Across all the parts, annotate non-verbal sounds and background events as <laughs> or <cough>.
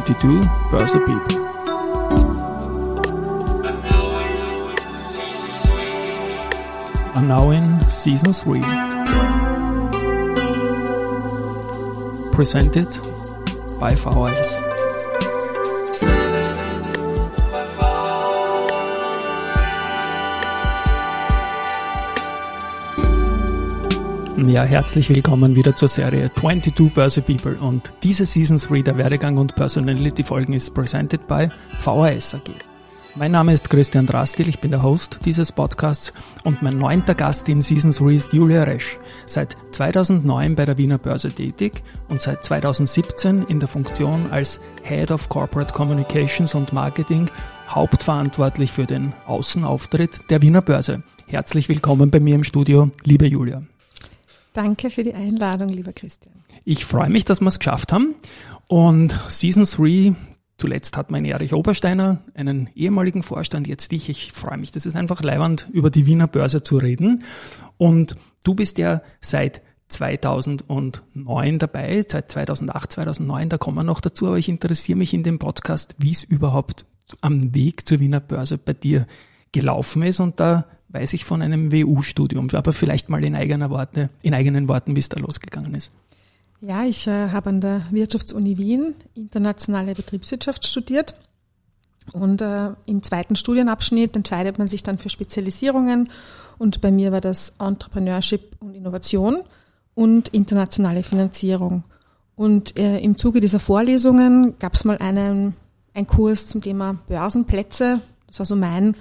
22 Börse People. Are now in season 3. Presented by VHS. Ja, herzlich willkommen wieder zur Serie 22 Börse People und diese Season 3 der Werdegang und Personality Folgen ist presented by VHS AG. Mein Name ist Christian Drastil, ich bin der Host dieses Podcasts und mein neunter Gast in Season 3 ist Julia Resch. Seit 2009 bei der Wiener Börse tätig und seit 2017 in der Funktion als Head of Corporate Communications und Marketing hauptverantwortlich für den Außenauftritt der Wiener Börse. Herzlich willkommen bei mir im Studio, liebe Julia. Danke für die Einladung, lieber Christian. Ich freue mich, dass wir es geschafft haben. Und Season 3, zuletzt hat mein Erich Obersteiner einen ehemaligen Vorstand, jetzt dich. Ich freue mich, das ist einfach leibend, über die Wiener Börse zu reden. Und du bist ja seit 2009 dabei, seit 2008, 2009, da kommen wir noch dazu, aber ich interessiere mich in dem Podcast, wie es überhaupt am Weg zur Wiener Börse bei dir gelaufen ist und da weiß ich von einem WU-Studium, aber vielleicht mal in, eigener Worte, in eigenen Worten, wie es da losgegangen ist. Ja, ich äh, habe an der Wirtschaftsuni Wien internationale Betriebswirtschaft studiert und äh, im zweiten Studienabschnitt entscheidet man sich dann für Spezialisierungen und bei mir war das Entrepreneurship und Innovation und internationale Finanzierung. Und äh, im Zuge dieser Vorlesungen gab es mal einen, einen Kurs zum Thema Börsenplätze. Das war so mein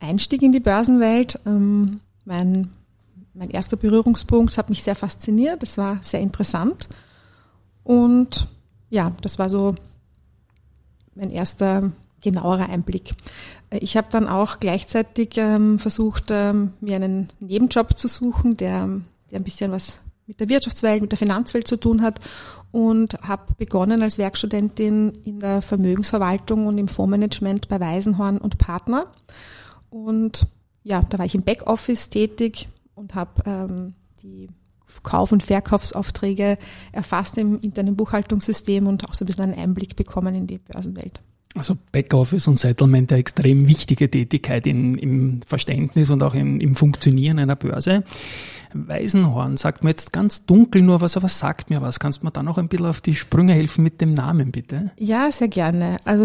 Einstieg in die Börsenwelt. Ähm, mein, mein erster Berührungspunkt hat mich sehr fasziniert. Das war sehr interessant. Und ja, das war so mein erster genauerer Einblick. Ich habe dann auch gleichzeitig ähm, versucht, ähm, mir einen Nebenjob zu suchen, der, der ein bisschen was mit der Wirtschaftswelt, mit der Finanzwelt zu tun hat und habe begonnen als Werkstudentin in der Vermögensverwaltung und im Fondsmanagement bei Weisenhorn und Partner. Und ja, da war ich im Backoffice tätig und habe ähm, die Kauf- und Verkaufsaufträge erfasst im internen Buchhaltungssystem und auch so ein bisschen einen Einblick bekommen in die Börsenwelt. Also Backoffice und Settlement eine extrem wichtige Tätigkeit in, im Verständnis und auch im, im Funktionieren einer Börse. Weisenhorn sagt mir jetzt ganz dunkel nur was, aber sagt mir was. Kannst du mir da noch ein bisschen auf die Sprünge helfen mit dem Namen, bitte? Ja, sehr gerne. Also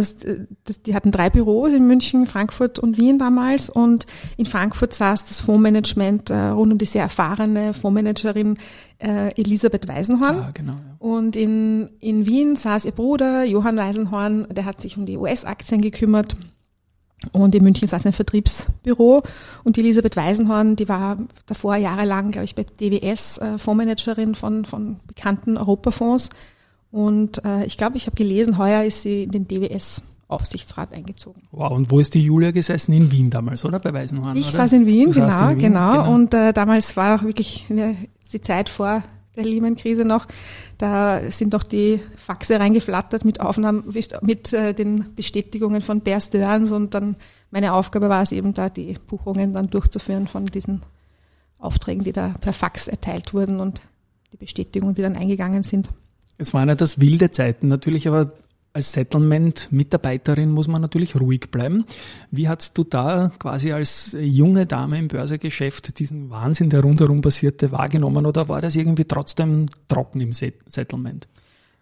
das, die hatten drei Büros in München, Frankfurt und Wien damals und in Frankfurt saß das Fondsmanagement äh, rund um die sehr erfahrene Fondsmanagerin äh, Elisabeth Weisenhorn. Ah, genau, ja. Und in, in Wien saß ihr Bruder Johann Weisenhorn, der hat sich um die US-Aktien gekümmert und in München saß ein Vertriebsbüro und die Elisabeth Weisenhorn, die war davor jahrelang, glaube ich, bei DWS äh, Fondsmanagerin von, von bekannten Europafonds. Und äh, ich glaube, ich habe gelesen, heuer ist sie in den DWS Aufsichtsrat eingezogen. Wow, und wo ist die Julia gesessen? In Wien damals, oder? Bei Weisenhorn? Ich oder? saß in Wien, genau, in Wien, genau, genau. Und äh, damals war auch wirklich die Zeit vor der Lehman-Krise noch. Da sind doch die Faxe reingeflattert mit Aufnahmen, mit äh, den Bestätigungen von Bear Stearns und dann meine Aufgabe war es eben da, die Buchungen dann durchzuführen von diesen Aufträgen, die da per Fax erteilt wurden und die Bestätigungen, die dann eingegangen sind. Es waren ja das wilde Zeiten natürlich, aber als Settlement-Mitarbeiterin muss man natürlich ruhig bleiben. Wie hast du da quasi als junge Dame im Börsegeschäft diesen Wahnsinn, der rundherum passierte, wahrgenommen oder war das irgendwie trotzdem trocken im Settlement?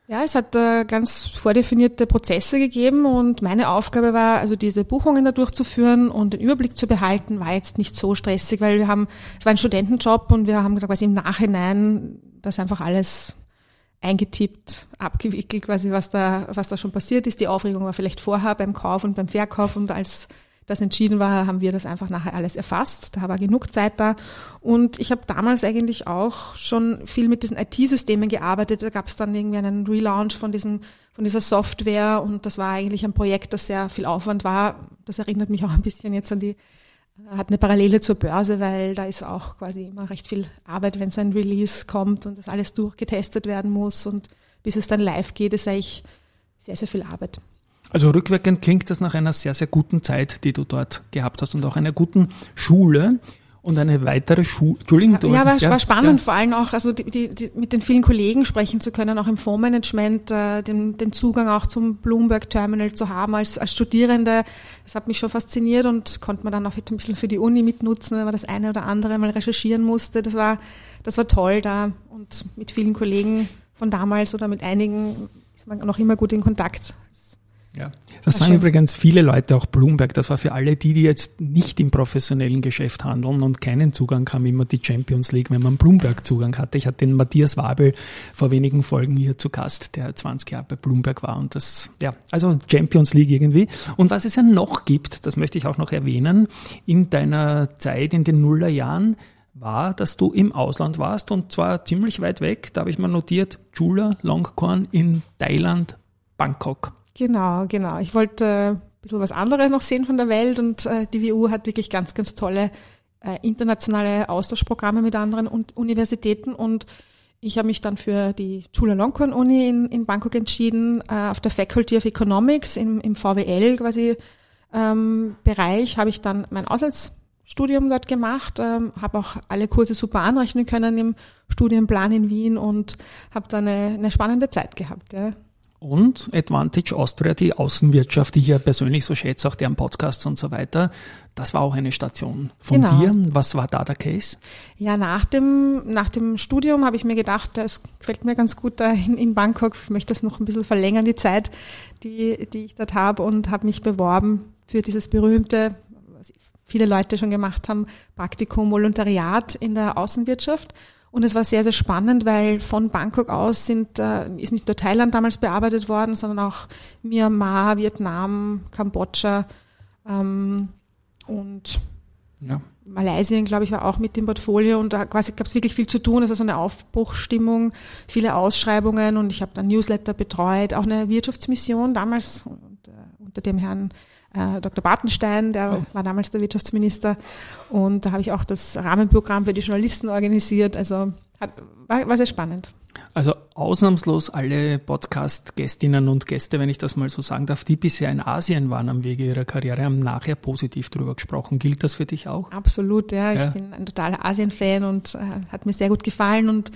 Ja, es hat äh, ganz vordefinierte Prozesse gegeben und meine Aufgabe war, also diese Buchungen da durchzuführen und den Überblick zu behalten, war jetzt nicht so stressig, weil wir haben, es war ein Studentenjob und wir haben quasi im Nachhinein das einfach alles eingetippt, abgewickelt, quasi was da, was da schon passiert ist. Die Aufregung war vielleicht vorher beim Kauf und beim Verkauf und als das entschieden war, haben wir das einfach nachher alles erfasst. Da war genug Zeit da. Und ich habe damals eigentlich auch schon viel mit diesen IT-Systemen gearbeitet. Da gab es dann irgendwie einen Relaunch von, diesen, von dieser Software und das war eigentlich ein Projekt, das sehr viel Aufwand war. Das erinnert mich auch ein bisschen jetzt an die, hat eine Parallele zur Börse, weil da ist auch quasi immer recht viel Arbeit, wenn so ein Release kommt und das alles durchgetestet werden muss und bis es dann live geht, ist eigentlich sehr, sehr viel Arbeit. Also rückwirkend klingt das nach einer sehr, sehr guten Zeit, die du dort gehabt hast und auch einer guten Schule. Und eine weitere Schule, Entschuldigung. Ja, war, ja, war spannend, ja. vor allem auch, also die, die, die, mit den vielen Kollegen sprechen zu können, auch im Fondsmanagement, äh, den, den Zugang auch zum Bloomberg Terminal zu haben als, als Studierende. Das hat mich schon fasziniert und konnte man dann auch ein bisschen für die Uni mitnutzen, wenn man das eine oder andere mal recherchieren musste. Das war, das war toll da und mit vielen Kollegen von damals oder mit einigen ist man noch immer gut in Kontakt. Ja, das sagen übrigens viele Leute, auch Bloomberg. Das war für alle die, die jetzt nicht im professionellen Geschäft handeln und keinen Zugang haben, immer die Champions League, wenn man Bloomberg Zugang hatte. Ich hatte den Matthias Wabel vor wenigen Folgen hier zu Gast, der 20 Jahre bei Bloomberg war und das, ja, also Champions League irgendwie. Und was es ja noch gibt, das möchte ich auch noch erwähnen, in deiner Zeit in den Nullerjahren, war, dass du im Ausland warst und zwar ziemlich weit weg. Da habe ich mal notiert, Chula Longkorn in Thailand, Bangkok. Genau, genau. Ich wollte äh, ein bisschen was anderes noch sehen von der Welt und äh, die WU hat wirklich ganz, ganz tolle äh, internationale Austauschprogramme mit anderen Universitäten und ich habe mich dann für die Chulalongkorn Uni in, in Bangkok entschieden, auf der Faculty of Economics im, im VWL quasi ähm, Bereich habe ich dann mein Auslandsstudium dort gemacht, ähm, habe auch alle Kurse super anrechnen können im Studienplan in Wien und habe da eine, eine spannende Zeit gehabt. Ja und Advantage Austria, die Außenwirtschaft, die ich ja persönlich so schätze, auch deren Podcasts und so weiter. Das war auch eine Station von genau. dir. Was war da der Case? Ja, nach dem, nach dem Studium habe ich mir gedacht, das gefällt mir ganz gut da in, in Bangkok. Ich möchte das noch ein bisschen verlängern, die Zeit, die, die ich dort habe und habe mich beworben für dieses berühmte, was viele Leute schon gemacht haben, Praktikum, Volontariat in der Außenwirtschaft. Und es war sehr, sehr spannend, weil von Bangkok aus sind, äh, ist nicht nur Thailand damals bearbeitet worden, sondern auch Myanmar, Vietnam, Kambodscha ähm, und ja. Malaysia, glaube ich, war auch mit dem Portfolio und da quasi gab es wirklich viel zu tun. Es war so eine Aufbruchstimmung, viele Ausschreibungen und ich habe dann Newsletter betreut, auch eine Wirtschaftsmission damals und, äh, unter dem Herrn äh, Dr. Bartenstein, der war damals der Wirtschaftsminister. Und da habe ich auch das Rahmenprogramm für die Journalisten organisiert. Also hat, war, war sehr spannend. Also ausnahmslos alle Podcast-Gästinnen und Gäste, wenn ich das mal so sagen darf, die bisher in Asien waren am Wege ihrer Karriere, haben nachher positiv drüber gesprochen. Gilt das für dich auch? Absolut, ja. ja. Ich bin ein totaler Asien-Fan und äh, hat mir sehr gut gefallen und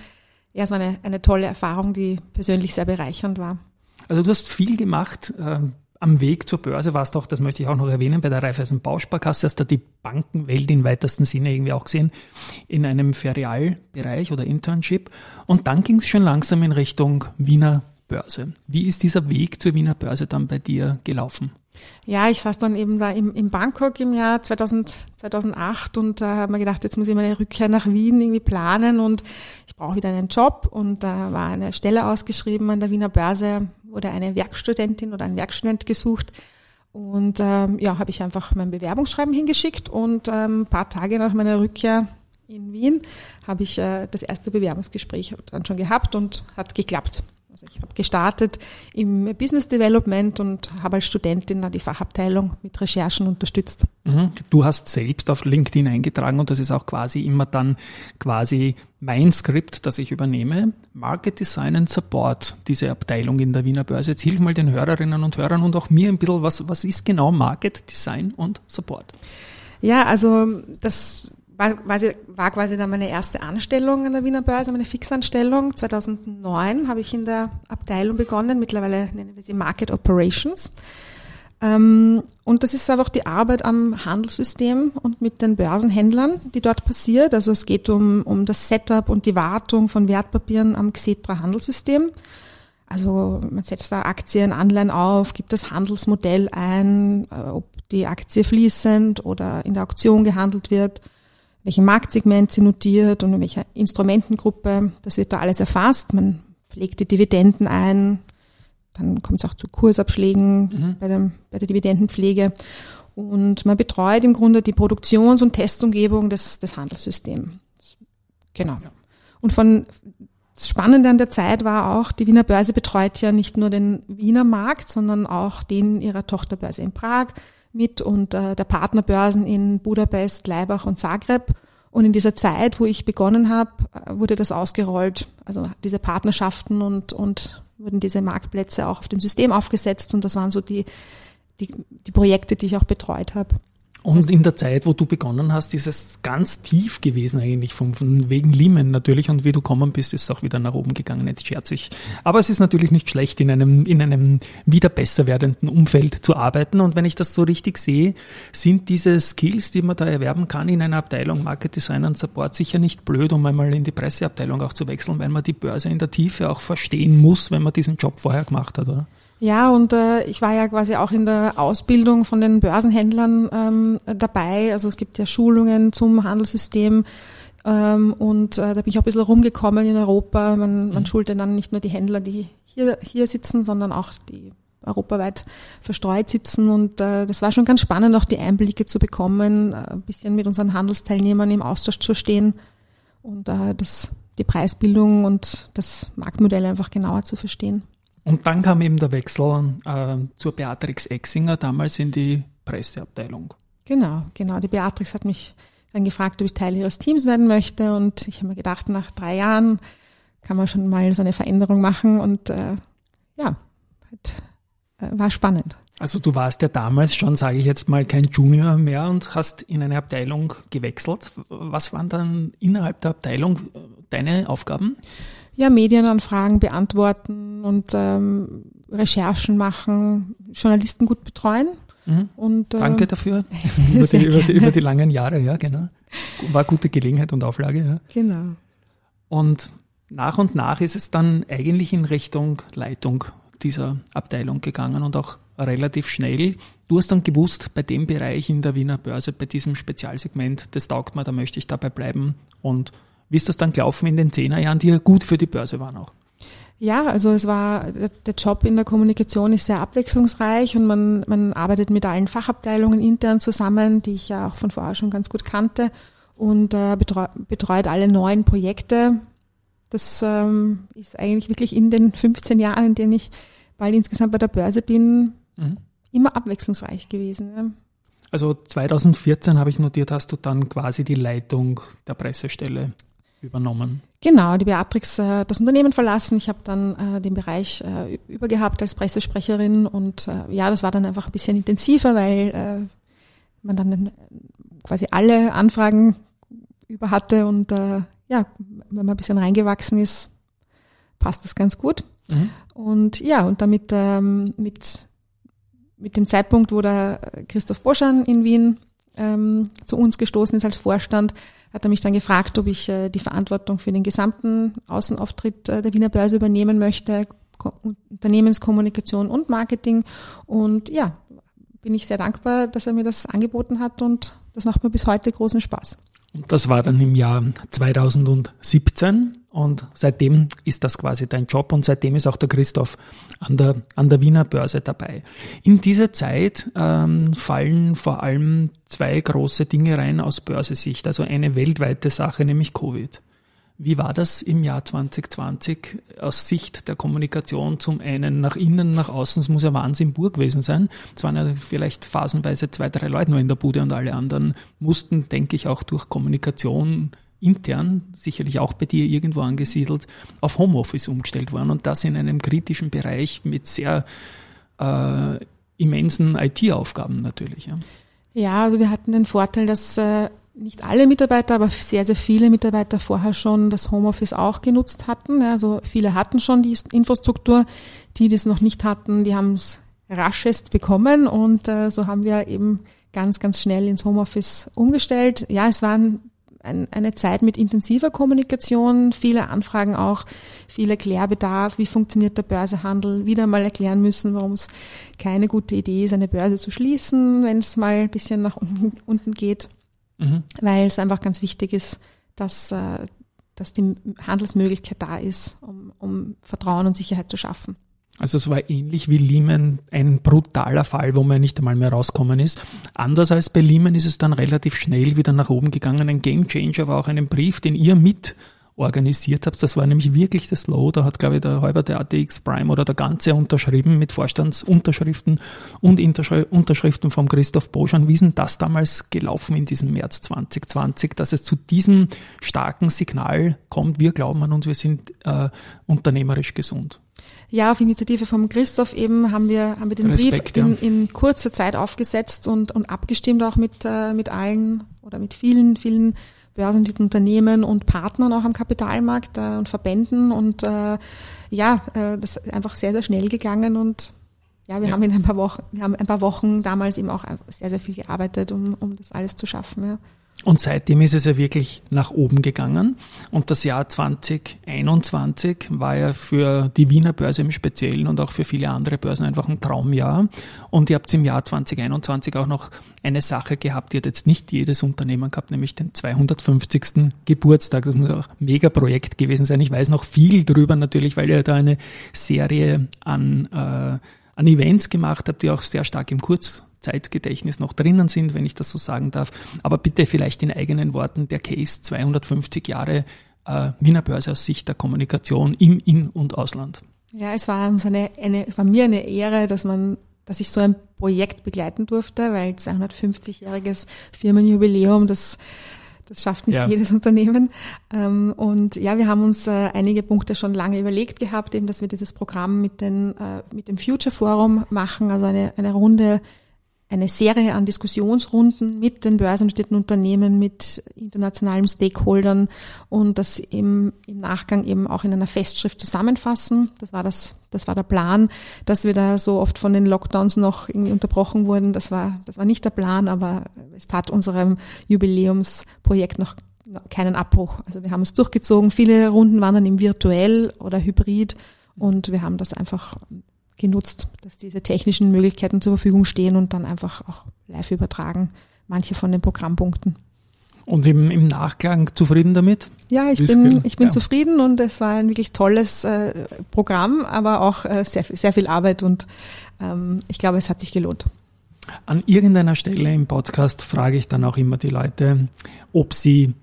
ja, es war eine, eine tolle Erfahrung, die persönlich sehr bereichernd war. Also du hast viel gemacht. Äh, am Weg zur Börse warst du auch, das möchte ich auch noch erwähnen, bei der Raiffeisen Bausparkasse hast du die Bankenwelt im weitesten Sinne irgendwie auch gesehen, in einem Ferialbereich oder Internship. Und dann ging es schon langsam in Richtung Wiener Börse. Wie ist dieser Weg zur Wiener Börse dann bei dir gelaufen? Ja, ich saß dann eben da im, in Bangkok im Jahr 2000, 2008 und da äh, habe mir gedacht, jetzt muss ich meine Rückkehr nach Wien irgendwie planen und ich brauche wieder einen Job und da war eine Stelle ausgeschrieben an der Wiener Börse, wurde eine Werkstudentin oder ein Werkstudent gesucht und ähm, ja, habe ich einfach mein Bewerbungsschreiben hingeschickt und ähm, ein paar Tage nach meiner Rückkehr in Wien habe ich äh, das erste Bewerbungsgespräch dann schon gehabt und hat geklappt. Also ich habe gestartet im Business Development und habe als Studentin dann die Fachabteilung mit Recherchen unterstützt. Mhm. Du hast selbst auf LinkedIn eingetragen und das ist auch quasi immer dann quasi mein Skript, das ich übernehme. Market Design and Support, diese Abteilung in der Wiener Börse. Jetzt hilf mal den Hörerinnen und Hörern und auch mir ein bisschen, was, was ist genau Market Design und Support? Ja, also das war quasi, war quasi dann meine erste Anstellung an der Wiener Börse, meine Fixanstellung. 2009 habe ich in der Abteilung begonnen, mittlerweile nennen wir sie Market Operations. Ähm, und das ist einfach die Arbeit am Handelssystem und mit den Börsenhändlern, die dort passiert. Also es geht um, um das Setup und die Wartung von Wertpapieren am Xetra Handelssystem. Also man setzt da Aktien, Anleihen auf, gibt das Handelsmodell ein, äh, ob die Aktie fließend oder in der Auktion gehandelt wird welchem Marktsegment sie notiert und in welcher Instrumentengruppe. Das wird da alles erfasst. Man pflegt die Dividenden ein. Dann kommt es auch zu Kursabschlägen mhm. bei, dem, bei der Dividendenpflege. Und man betreut im Grunde die Produktions- und Testumgebung des, des Handelssystems. Genau. Und von das Spannende an der Zeit war auch, die Wiener Börse betreut ja nicht nur den Wiener Markt, sondern auch den ihrer Tochterbörse in Prag, mit und äh, der Partnerbörsen in Budapest, Leibach und Zagreb. Und in dieser Zeit, wo ich begonnen habe, äh, wurde das ausgerollt. Also diese Partnerschaften und, und wurden diese Marktplätze auch auf dem System aufgesetzt. Und das waren so die, die, die Projekte, die ich auch betreut habe. Und in der Zeit, wo du begonnen hast, ist es ganz tief gewesen eigentlich, von, von wegen Lehman natürlich. Und wie du kommen bist, ist es auch wieder nach oben gegangen, nicht scherzig. Aber es ist natürlich nicht schlecht, in einem, in einem wieder besser werdenden Umfeld zu arbeiten. Und wenn ich das so richtig sehe, sind diese Skills, die man da erwerben kann in einer Abteilung Market Design und Support sicher nicht blöd, um einmal in die Presseabteilung auch zu wechseln, weil man die Börse in der Tiefe auch verstehen muss, wenn man diesen Job vorher gemacht hat, oder? Ja, und äh, ich war ja quasi auch in der Ausbildung von den Börsenhändlern ähm, dabei. Also es gibt ja Schulungen zum Handelssystem. Ähm, und äh, da bin ich auch ein bisschen rumgekommen in Europa. Man, man mhm. schulte dann nicht nur die Händler, die hier, hier sitzen, sondern auch die europaweit verstreut sitzen. Und äh, das war schon ganz spannend, auch die Einblicke zu bekommen, äh, ein bisschen mit unseren Handelsteilnehmern im Austausch zu stehen und äh, das, die Preisbildung und das Marktmodell einfach genauer zu verstehen. Und dann kam eben der Wechsel äh, zur Beatrix Exinger, damals in die Presseabteilung. Genau, genau. Die Beatrix hat mich dann gefragt, ob ich Teil ihres Teams werden möchte. Und ich habe mir gedacht, nach drei Jahren kann man schon mal so eine Veränderung machen. Und äh, ja, hat, äh, war spannend. Also du warst ja damals schon, sage ich jetzt mal, kein Junior mehr und hast in eine Abteilung gewechselt. Was waren dann innerhalb der Abteilung äh, deine Aufgaben? Ja, Medienanfragen beantworten und ähm, Recherchen machen, Journalisten gut betreuen. Mhm. Und, äh, Danke dafür. <laughs> über, die, über, die, über, die, langen Jahre, ja, genau. War gute Gelegenheit und Auflage, ja. Genau. Und nach und nach ist es dann eigentlich in Richtung Leitung dieser Abteilung gegangen und auch relativ schnell. Du hast dann gewusst, bei dem Bereich in der Wiener Börse, bei diesem Spezialsegment, das taugt mir, da möchte ich dabei bleiben und wie ist das dann gelaufen in den Zehnerjahren, die ja gut für die Börse waren auch? Ja, also es war, der Job in der Kommunikation ist sehr abwechslungsreich und man, man arbeitet mit allen Fachabteilungen intern zusammen, die ich ja auch von vorher schon ganz gut kannte und äh, betreut, betreut alle neuen Projekte. Das ähm, ist eigentlich wirklich in den 15 Jahren, in denen ich bald insgesamt bei der Börse bin, mhm. immer abwechslungsreich gewesen. Ja. Also 2014 habe ich notiert, hast du dann quasi die Leitung der Pressestelle übernommen. Genau, die Beatrix äh, das Unternehmen verlassen. Ich habe dann äh, den Bereich äh, übergehabt als Pressesprecherin und äh, ja, das war dann einfach ein bisschen intensiver, weil äh, man dann quasi alle Anfragen über hatte und äh, ja, wenn man ein bisschen reingewachsen ist, passt das ganz gut. Mhm. Und ja, und damit ähm, mit, mit dem Zeitpunkt, wo der Christoph Boschan in Wien ähm, zu uns gestoßen ist als Vorstand, hat er mich dann gefragt, ob ich äh, die Verantwortung für den gesamten Außenauftritt äh, der Wiener Börse übernehmen möchte, Ko Unternehmenskommunikation und Marketing. Und ja, bin ich sehr dankbar, dass er mir das angeboten hat und das macht mir bis heute großen Spaß. Das war dann im Jahr 2017 und seitdem ist das quasi dein Job und seitdem ist auch der Christoph an der, an der Wiener Börse dabei. In dieser Zeit ähm, fallen vor allem zwei große Dinge rein aus Börsesicht, also eine weltweite Sache, nämlich Covid. Wie war das im Jahr 2020 aus Sicht der Kommunikation zum einen nach innen, nach außen? Es muss ja Wahnsinn pur gewesen sein. Es waren ja vielleicht phasenweise zwei, drei Leute nur in der Bude und alle anderen mussten, denke ich, auch durch Kommunikation intern, sicherlich auch bei dir irgendwo angesiedelt, auf Homeoffice umgestellt worden und das in einem kritischen Bereich mit sehr äh, immensen IT-Aufgaben natürlich. Ja. ja, also wir hatten den Vorteil, dass äh, nicht alle Mitarbeiter, aber sehr, sehr viele Mitarbeiter vorher schon das Homeoffice auch genutzt hatten. Also viele hatten schon die Infrastruktur, die das noch nicht hatten, die haben es raschest bekommen und äh, so haben wir eben ganz, ganz schnell ins Homeoffice umgestellt. Ja, es waren ein, eine Zeit mit intensiver Kommunikation, viele Anfragen auch, viel Erklärbedarf, wie funktioniert der Börsehandel, wieder mal erklären müssen, warum es keine gute Idee ist, eine Börse zu schließen, wenn es mal ein bisschen nach unten, unten geht, mhm. weil es einfach ganz wichtig ist, dass, äh, dass die Handelsmöglichkeit da ist, um, um Vertrauen und Sicherheit zu schaffen. Also es war ähnlich wie Lehman ein brutaler Fall, wo man nicht einmal mehr rauskommen ist. Anders als bei Lehman ist es dann relativ schnell wieder nach oben gegangen. Ein Gamechanger war auch ein Brief, den ihr mit organisiert habt. Das war nämlich wirklich das Low. Da hat, glaube ich, der halber der ATX Prime oder der ganze unterschrieben mit Vorstandsunterschriften und Unterschriften vom Christoph Boschan. Wie ist denn das damals gelaufen in diesem März 2020, dass es zu diesem starken Signal kommt? Wir glauben an uns, wir sind äh, unternehmerisch gesund. Ja, auf Initiative vom Christoph eben haben wir, haben wir den Respekt, Brief in, in kurzer Zeit aufgesetzt und, und abgestimmt auch mit, äh, mit allen oder mit vielen, vielen börsennotierten Unternehmen und Partnern auch am Kapitalmarkt äh, und Verbänden. Und äh, ja, äh, das ist einfach sehr, sehr schnell gegangen und ja, wir ja. haben in ein paar Wochen, wir haben ein paar Wochen damals eben auch sehr, sehr viel gearbeitet, um, um das alles zu schaffen. Ja. Und seitdem ist es ja wirklich nach oben gegangen. Und das Jahr 2021 war ja für die Wiener Börse im Speziellen und auch für viele andere Börsen einfach ein Traumjahr. Und ihr habt im Jahr 2021 auch noch eine Sache gehabt, die hat jetzt nicht jedes Unternehmen gehabt, nämlich den 250. Geburtstag. Das muss auch ein Megaprojekt gewesen sein. Ich weiß noch viel drüber natürlich, weil ihr da eine Serie an, äh, an Events gemacht habt, die auch sehr stark im Kurz Zeitgedächtnis noch drinnen sind, wenn ich das so sagen darf. Aber bitte vielleicht in eigenen Worten der Case 250 Jahre äh, Wiener Börse aus Sicht der Kommunikation im In- und Ausland. Ja, es war uns eine, eine, es war mir eine Ehre, dass man, dass ich so ein Projekt begleiten durfte, weil 250-jähriges Firmenjubiläum, das das schafft nicht ja. jedes Unternehmen. Ähm, und ja, wir haben uns äh, einige Punkte schon lange überlegt gehabt, eben, dass wir dieses Programm mit, den, äh, mit dem Future Forum machen, also eine, eine Runde eine Serie an Diskussionsrunden mit den börsennotierten Unternehmen, mit internationalen Stakeholdern und das im, im Nachgang eben auch in einer Festschrift zusammenfassen. Das war das, das war der Plan, dass wir da so oft von den Lockdowns noch irgendwie unterbrochen wurden. Das war, das war nicht der Plan, aber es tat unserem Jubiläumsprojekt noch keinen Abbruch. Also wir haben es durchgezogen. Viele Runden waren dann im virtuell oder hybrid und wir haben das einfach genutzt, dass diese technischen Möglichkeiten zur Verfügung stehen und dann einfach auch live übertragen, manche von den Programmpunkten. Und im, im Nachklang zufrieden damit? Ja, ich bin, ich bin ja. zufrieden und es war ein wirklich tolles äh, Programm, aber auch äh, sehr, sehr viel Arbeit und ähm, ich glaube, es hat sich gelohnt. An irgendeiner Stelle im Podcast frage ich dann auch immer die Leute, ob sie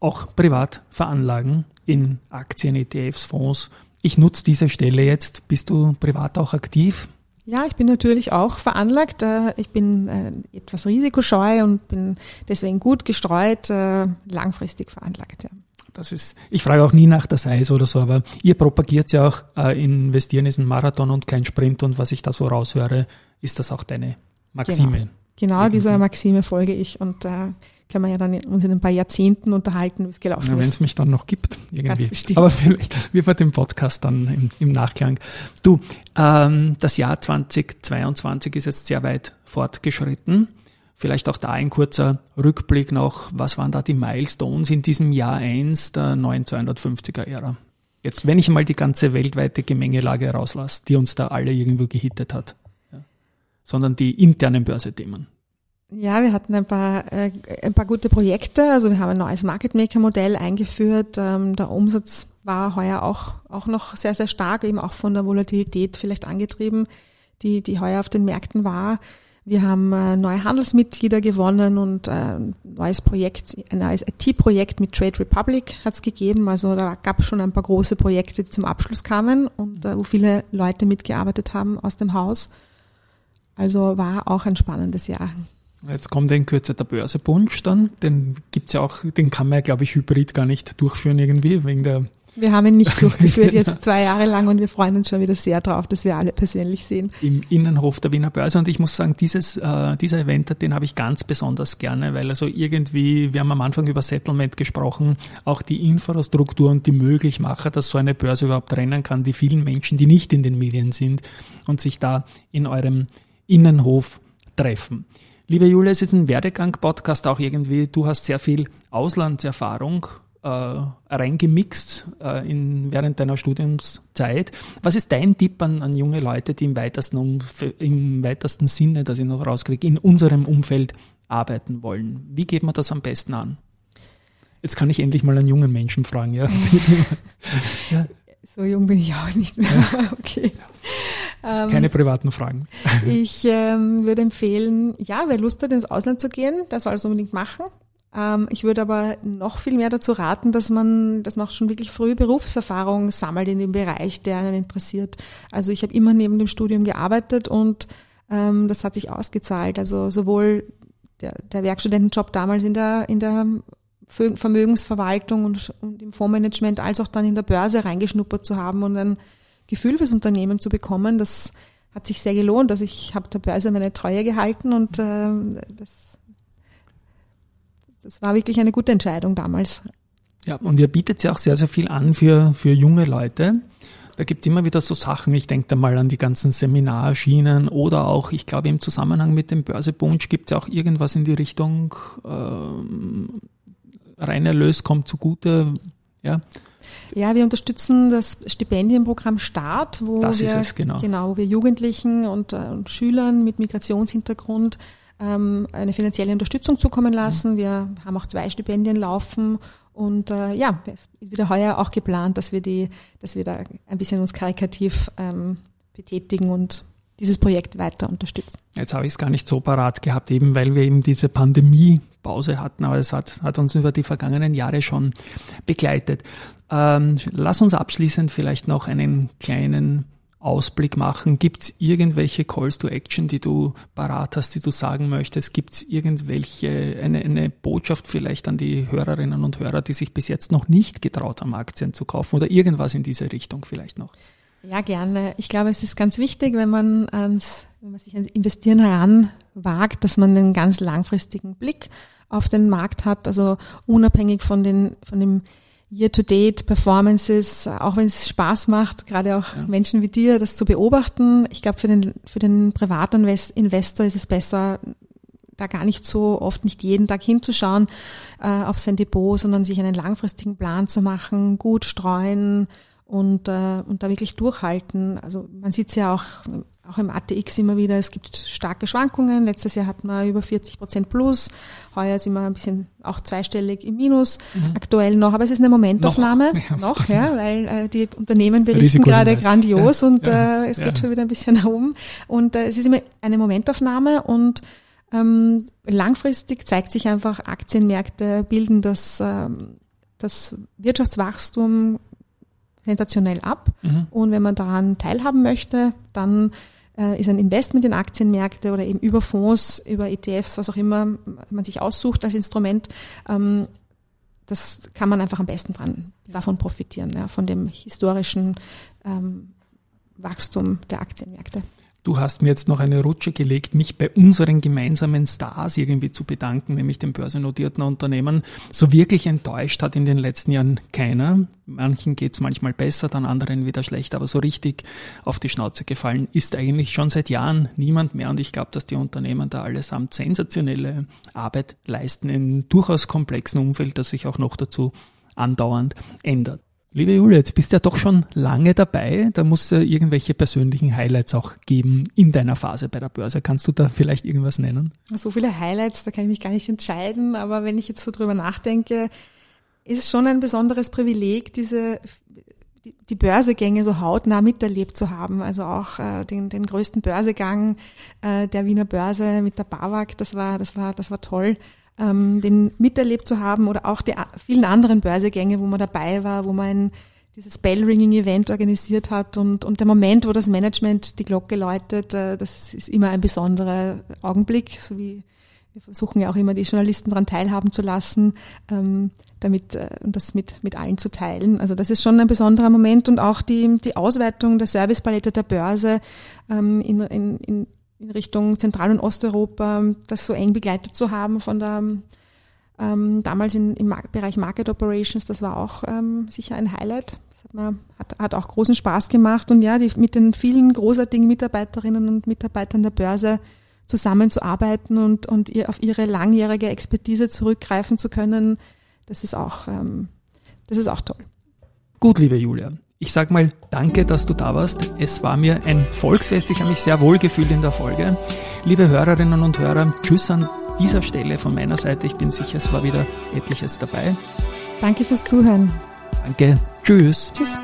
auch privat veranlagen in Aktien, ETFs, Fonds ich nutze diese Stelle jetzt. Bist du privat auch aktiv? Ja, ich bin natürlich auch veranlagt. Äh, ich bin äh, etwas risikoscheu und bin deswegen gut gestreut, äh, langfristig veranlagt. Ja. Das ist, ich frage auch nie nach der Size oder so, aber ihr propagiert ja auch, investieren ist ein Marathon und kein Sprint und was ich da so raushöre, ist das auch deine Maxime. Genau, genau dieser Maxime folge ich und äh, können wir ja dann uns in ein paar Jahrzehnten unterhalten, wie es gelaufen ja, ist. Wenn es mich dann noch gibt, irgendwie. Aber vielleicht wir den Podcast dann im, im Nachklang. Du, ähm, das Jahr 2022 ist jetzt sehr weit fortgeschritten. Vielleicht auch da ein kurzer Rückblick noch. Was waren da die Milestones in diesem Jahr 1 der neuen 250er Ära? Jetzt, wenn ich mal die ganze weltweite Gemengelage rauslasse, die uns da alle irgendwo gehittet hat, sondern die internen Börsethemen. Ja, wir hatten ein paar, äh, ein paar gute Projekte. Also wir haben ein neues Market Maker Modell eingeführt. Ähm, der Umsatz war heuer auch, auch noch sehr, sehr stark, eben auch von der Volatilität vielleicht angetrieben, die, die heuer auf den Märkten war. Wir haben äh, neue Handelsmitglieder gewonnen und äh, ein neues Projekt, ein neues IT-Projekt mit Trade Republic hat es gegeben. Also da gab es schon ein paar große Projekte, die zum Abschluss kamen und äh, wo viele Leute mitgearbeitet haben aus dem Haus. Also war auch ein spannendes Jahr. Jetzt kommt in Kürze der Börsebunsch dann. Den gibt's ja auch, den kann man ja, glaube ich, hybrid gar nicht durchführen irgendwie, wegen der wir haben ihn nicht <laughs> durchgeführt jetzt zwei Jahre lang und wir freuen uns schon wieder sehr drauf, dass wir alle persönlich sehen. Im Innenhof der Wiener Börse und ich muss sagen, dieses, äh, dieser Event, den habe ich ganz besonders gerne, weil also irgendwie, wir haben am Anfang über Settlement gesprochen, auch die Infrastruktur und die Möglichmacher, dass so eine Börse überhaupt rennen kann, die vielen Menschen, die nicht in den Medien sind und sich da in eurem Innenhof treffen. Liebe Julia, es ist ein Werdegang-Podcast auch irgendwie. Du hast sehr viel Auslandserfahrung äh, reingemixt äh, in, während deiner Studiumszeit. Was ist dein Tipp an, an junge Leute, die im weitesten, im weitesten Sinne, dass ich noch rauskriege, in unserem Umfeld arbeiten wollen? Wie geht man das am besten an? Jetzt kann ich endlich mal einen jungen Menschen fragen, ja. <laughs> <laughs> ja. So jung bin ich auch nicht mehr. Ja. <laughs> okay. Ähm, Keine privaten Fragen. <laughs> ich ähm, würde empfehlen, ja, wer Lust hat, ins Ausland zu gehen, der soll es unbedingt machen. Ähm, ich würde aber noch viel mehr dazu raten, dass man, dass man auch schon wirklich früh Berufserfahrung sammelt in dem Bereich, der einen interessiert. Also ich habe immer neben dem Studium gearbeitet und ähm, das hat sich ausgezahlt. Also sowohl der, der Werkstudentenjob damals in der, in der Vermögensverwaltung und, und im Fondsmanagement als auch dann in der Börse reingeschnuppert zu haben und ein Gefühl fürs Unternehmen zu bekommen, das hat sich sehr gelohnt. Also ich habe der Börse meine Treue gehalten und äh, das, das war wirklich eine gute Entscheidung damals. Ja, und ihr bietet ja auch sehr, sehr viel an für, für junge Leute. Da gibt es immer wieder so Sachen, ich denke da mal an die ganzen Seminarschienen oder auch, ich glaube im Zusammenhang mit dem Börsebunsch gibt es auch irgendwas in die Richtung ähm, Reinerlös kommt zugute. Ja. Ja, wir unterstützen das Stipendienprogramm Start, wo das wir, es, genau. genau, wir Jugendlichen und, äh, und Schülern mit Migrationshintergrund ähm, eine finanzielle Unterstützung zukommen lassen. Wir haben auch zwei Stipendien laufen und äh, ja, es ist wieder heuer auch geplant, dass wir die, dass wir da ein bisschen uns karikativ ähm, betätigen und dieses Projekt weiter unterstützen. Jetzt habe ich es gar nicht so parat gehabt, eben weil wir eben diese Pandemiepause hatten, aber es hat, hat uns über die vergangenen Jahre schon begleitet. Ähm, lass uns abschließend vielleicht noch einen kleinen Ausblick machen. Gibt es irgendwelche Calls to Action, die du parat hast, die du sagen möchtest? Gibt es irgendwelche, eine, eine Botschaft vielleicht an die Hörerinnen und Hörer, die sich bis jetzt noch nicht getraut haben, Aktien zu kaufen oder irgendwas in diese Richtung vielleicht noch? Ja, gerne. Ich glaube, es ist ganz wichtig, wenn man ans, wenn man sich ans Investieren heranwagt, dass man einen ganz langfristigen Blick auf den Markt hat, also unabhängig von den, von dem Year-to-Date-Performances, auch wenn es Spaß macht, gerade auch ja. Menschen wie dir, das zu beobachten. Ich glaube, für den, für den Privatinvestor ist es besser, da gar nicht so oft, nicht jeden Tag hinzuschauen äh, auf sein Depot, sondern sich einen langfristigen Plan zu machen, gut streuen, und, äh, und da wirklich durchhalten. Also man sieht es ja auch, auch im ATX immer wieder, es gibt starke Schwankungen. Letztes Jahr hatten wir über 40 Prozent plus, heuer sind wir ein bisschen auch zweistellig im Minus, mhm. aktuell noch, aber es ist eine Momentaufnahme, noch, <laughs> ja, noch, ja weil äh, die Unternehmen berichten gerade grandios ja, und ja, äh, es geht schon wieder ein bisschen nach oben. Und äh, es ist immer eine Momentaufnahme und ähm, langfristig zeigt sich einfach, Aktienmärkte bilden das, ähm, das Wirtschaftswachstum sensationell ab. Mhm. Und wenn man daran teilhaben möchte, dann äh, ist ein Investment in Aktienmärkte oder eben über Fonds, über ETFs, was auch immer man sich aussucht als Instrument, ähm, das kann man einfach am besten dran, davon profitieren, von dem historischen ähm, Wachstum der Aktienmärkte. Du hast mir jetzt noch eine Rutsche gelegt, mich bei unseren gemeinsamen Stars irgendwie zu bedanken, nämlich den börsennotierten Unternehmen. So wirklich enttäuscht hat in den letzten Jahren keiner. Manchen geht's manchmal besser, dann anderen wieder schlecht, aber so richtig auf die Schnauze gefallen ist eigentlich schon seit Jahren niemand mehr. Und ich glaube, dass die Unternehmen da allesamt sensationelle Arbeit leisten in durchaus komplexen Umfeld, das sich auch noch dazu andauernd ändert. Liebe Julia, jetzt bist du ja doch schon lange dabei. Da muss es irgendwelche persönlichen Highlights auch geben in deiner Phase bei der Börse. Kannst du da vielleicht irgendwas nennen? So viele Highlights, da kann ich mich gar nicht entscheiden. Aber wenn ich jetzt so drüber nachdenke, ist es schon ein besonderes Privileg, diese die Börsegänge so hautnah miterlebt zu haben. Also auch äh, den, den größten Börsegang äh, der Wiener Börse mit der BAWAG, das war, das war, das war toll ähm, den miterlebt zu haben oder auch die vielen anderen Börsegänge, wo man dabei war, wo man dieses Bellringing-Event organisiert hat und, und der Moment, wo das Management die Glocke läutet, äh, das ist immer ein besonderer Augenblick, so wie wir versuchen ja auch immer die Journalisten daran teilhaben zu lassen, ähm, damit äh, und das mit, mit allen zu teilen. Also das ist schon ein besonderer Moment und auch die, die Ausweitung der Servicepalette der Börse ähm, in, in, in, in Richtung Zentral- und Osteuropa, das so eng begleitet zu haben von der ähm, damals in, im Bereich Market Operations, das war auch ähm, sicher ein Highlight. Das hat, man, hat, hat auch großen Spaß gemacht und ja, die, mit den vielen großartigen Mitarbeiterinnen und Mitarbeitern der Börse zusammenzuarbeiten und, und ihr auf ihre langjährige Expertise zurückgreifen zu können, das ist auch, ähm, das ist auch toll. Gut, liebe Julia. Ich sag mal danke, dass du da warst. Es war mir ein Volksfest. Ich habe mich sehr wohl gefühlt in der Folge. Liebe Hörerinnen und Hörer, tschüss an dieser Stelle von meiner Seite. Ich bin sicher, es war wieder etliches dabei. Danke fürs Zuhören. Danke. Tschüss. Tschüss.